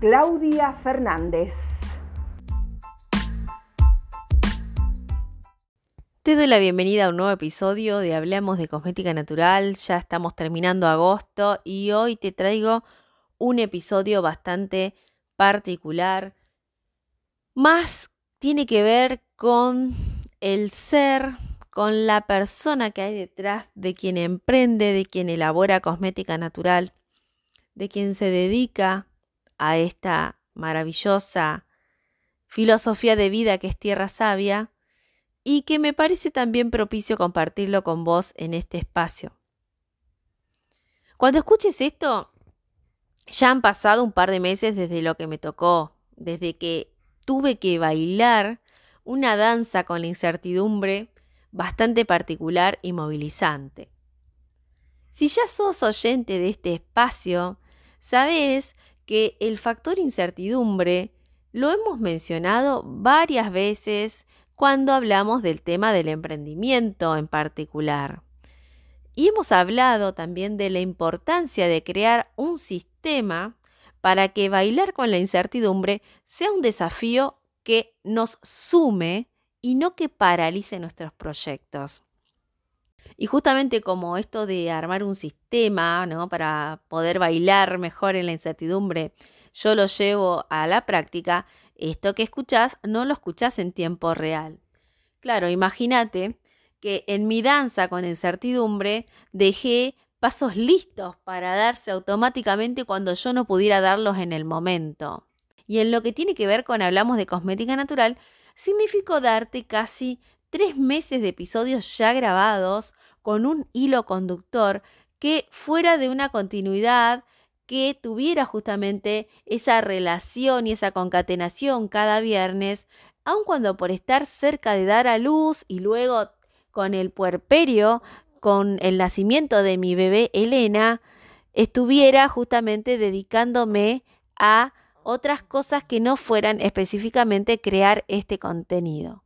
Claudia Fernández. Te doy la bienvenida a un nuevo episodio de Hablamos de Cosmética Natural. Ya estamos terminando agosto y hoy te traigo un episodio bastante particular. Más tiene que ver con el ser, con la persona que hay detrás de quien emprende, de quien elabora cosmética natural, de quien se dedica a esta maravillosa filosofía de vida que es tierra sabia y que me parece también propicio compartirlo con vos en este espacio. Cuando escuches esto, ya han pasado un par de meses desde lo que me tocó, desde que tuve que bailar una danza con la incertidumbre bastante particular y movilizante. Si ya sos oyente de este espacio, sabes que el factor incertidumbre lo hemos mencionado varias veces cuando hablamos del tema del emprendimiento en particular. Y hemos hablado también de la importancia de crear un sistema para que bailar con la incertidumbre sea un desafío que nos sume y no que paralice nuestros proyectos. Y justamente como esto de armar un sistema, ¿no? Para poder bailar mejor en la incertidumbre, yo lo llevo a la práctica, esto que escuchás no lo escuchás en tiempo real. Claro, imagínate que en mi danza con incertidumbre dejé pasos listos para darse automáticamente cuando yo no pudiera darlos en el momento. Y en lo que tiene que ver con hablamos de cosmética natural, significó darte casi tres meses de episodios ya grabados con un hilo conductor que fuera de una continuidad que tuviera justamente esa relación y esa concatenación cada viernes, aun cuando por estar cerca de dar a luz y luego con el puerperio, con el nacimiento de mi bebé Elena, estuviera justamente dedicándome a otras cosas que no fueran específicamente crear este contenido.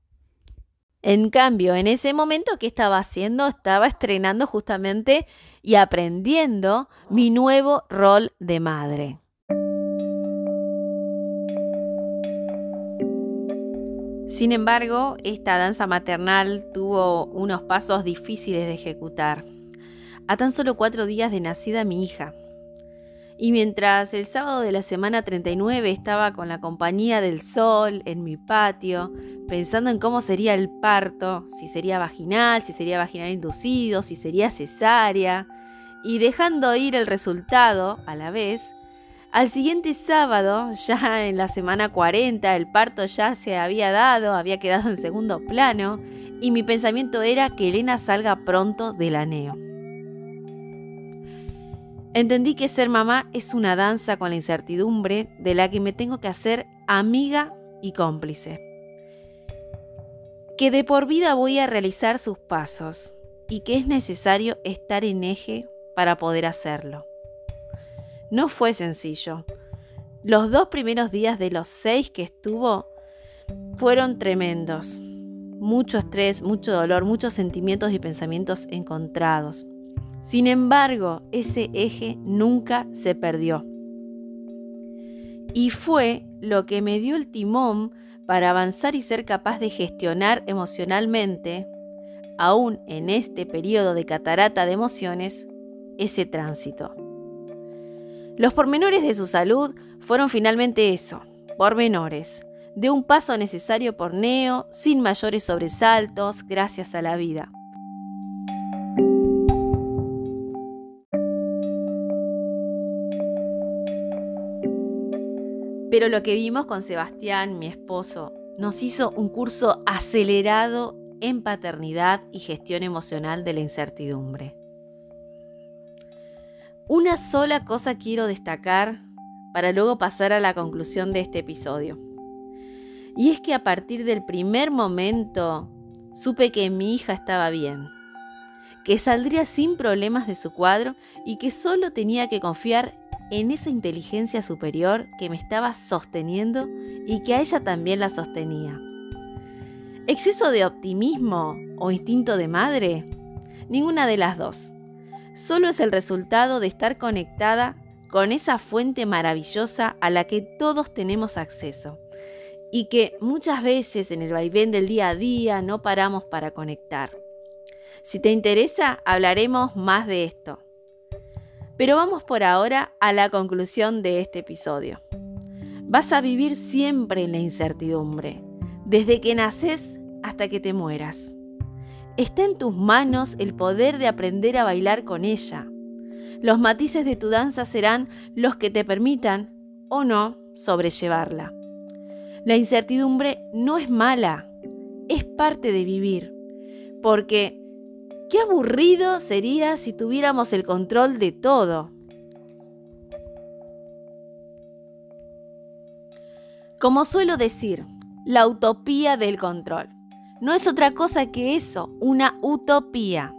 En cambio, en ese momento, ¿qué estaba haciendo? Estaba estrenando justamente y aprendiendo mi nuevo rol de madre. Sin embargo, esta danza maternal tuvo unos pasos difíciles de ejecutar. A tan solo cuatro días de nacida mi hija, y mientras el sábado de la semana 39 estaba con la compañía del sol en mi patio, pensando en cómo sería el parto, si sería vaginal, si sería vaginal inducido, si sería cesárea, y dejando ir el resultado a la vez, al siguiente sábado, ya en la semana 40, el parto ya se había dado, había quedado en segundo plano, y mi pensamiento era que Elena salga pronto del aneo. Entendí que ser mamá es una danza con la incertidumbre de la que me tengo que hacer amiga y cómplice. Que de por vida voy a realizar sus pasos y que es necesario estar en eje para poder hacerlo. No fue sencillo. Los dos primeros días de los seis que estuvo fueron tremendos. Mucho estrés, mucho dolor, muchos sentimientos y pensamientos encontrados. Sin embargo, ese eje nunca se perdió. Y fue lo que me dio el timón para avanzar y ser capaz de gestionar emocionalmente, aún en este periodo de catarata de emociones, ese tránsito. Los pormenores de su salud fueron finalmente eso, pormenores, de un paso necesario por Neo, sin mayores sobresaltos, gracias a la vida. Pero lo que vimos con Sebastián, mi esposo, nos hizo un curso acelerado en paternidad y gestión emocional de la incertidumbre. Una sola cosa quiero destacar para luego pasar a la conclusión de este episodio. Y es que a partir del primer momento supe que mi hija estaba bien, que saldría sin problemas de su cuadro y que solo tenía que confiar en esa inteligencia superior que me estaba sosteniendo y que a ella también la sostenía. ¿Exceso de optimismo o instinto de madre? Ninguna de las dos. Solo es el resultado de estar conectada con esa fuente maravillosa a la que todos tenemos acceso y que muchas veces en el vaivén del día a día no paramos para conectar. Si te interesa, hablaremos más de esto. Pero vamos por ahora a la conclusión de este episodio. Vas a vivir siempre en la incertidumbre, desde que naces hasta que te mueras. Está en tus manos el poder de aprender a bailar con ella. Los matices de tu danza serán los que te permitan, o no, sobrellevarla. La incertidumbre no es mala, es parte de vivir, porque Qué aburrido sería si tuviéramos el control de todo. Como suelo decir, la utopía del control. No es otra cosa que eso, una utopía.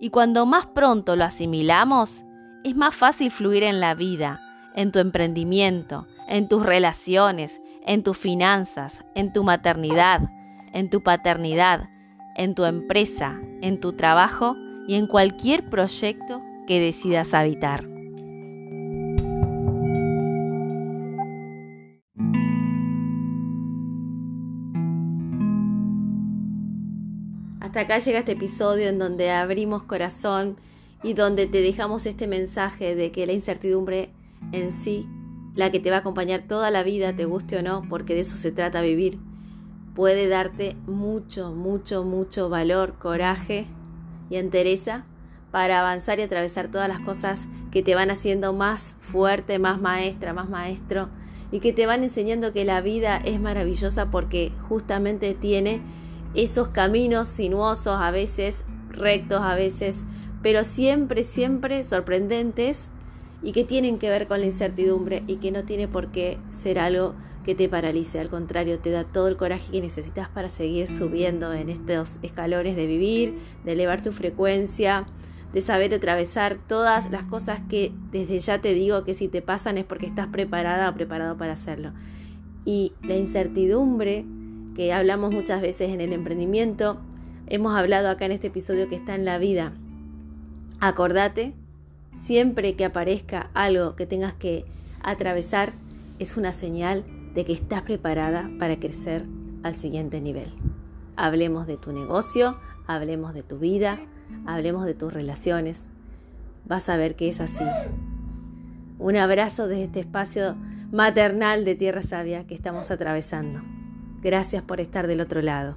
Y cuando más pronto lo asimilamos, es más fácil fluir en la vida, en tu emprendimiento, en tus relaciones, en tus finanzas, en tu maternidad, en tu paternidad, en tu empresa, en tu trabajo y en cualquier proyecto que decidas habitar. Hasta acá llega este episodio en donde abrimos corazón y donde te dejamos este mensaje de que la incertidumbre en sí, la que te va a acompañar toda la vida, te guste o no, porque de eso se trata vivir, puede darte mucho, mucho, mucho valor, coraje y entereza para avanzar y atravesar todas las cosas que te van haciendo más fuerte, más maestra, más maestro y que te van enseñando que la vida es maravillosa porque justamente tiene esos caminos sinuosos, a veces rectos, a veces, pero siempre, siempre sorprendentes y que tienen que ver con la incertidumbre y que no tiene por qué ser algo que te paralice, al contrario, te da todo el coraje que necesitas para seguir subiendo en estos escalones de vivir, de elevar tu frecuencia, de saber atravesar todas las cosas que desde ya te digo que si te pasan es porque estás preparada o preparado para hacerlo. Y la incertidumbre que hablamos muchas veces en el emprendimiento, hemos hablado acá en este episodio que está en la vida. Acordate, siempre que aparezca algo que tengas que atravesar, es una señal de que estás preparada para crecer al siguiente nivel. Hablemos de tu negocio, hablemos de tu vida, hablemos de tus relaciones. Vas a ver que es así. Un abrazo desde este espacio maternal de Tierra Sabia que estamos atravesando. Gracias por estar del otro lado.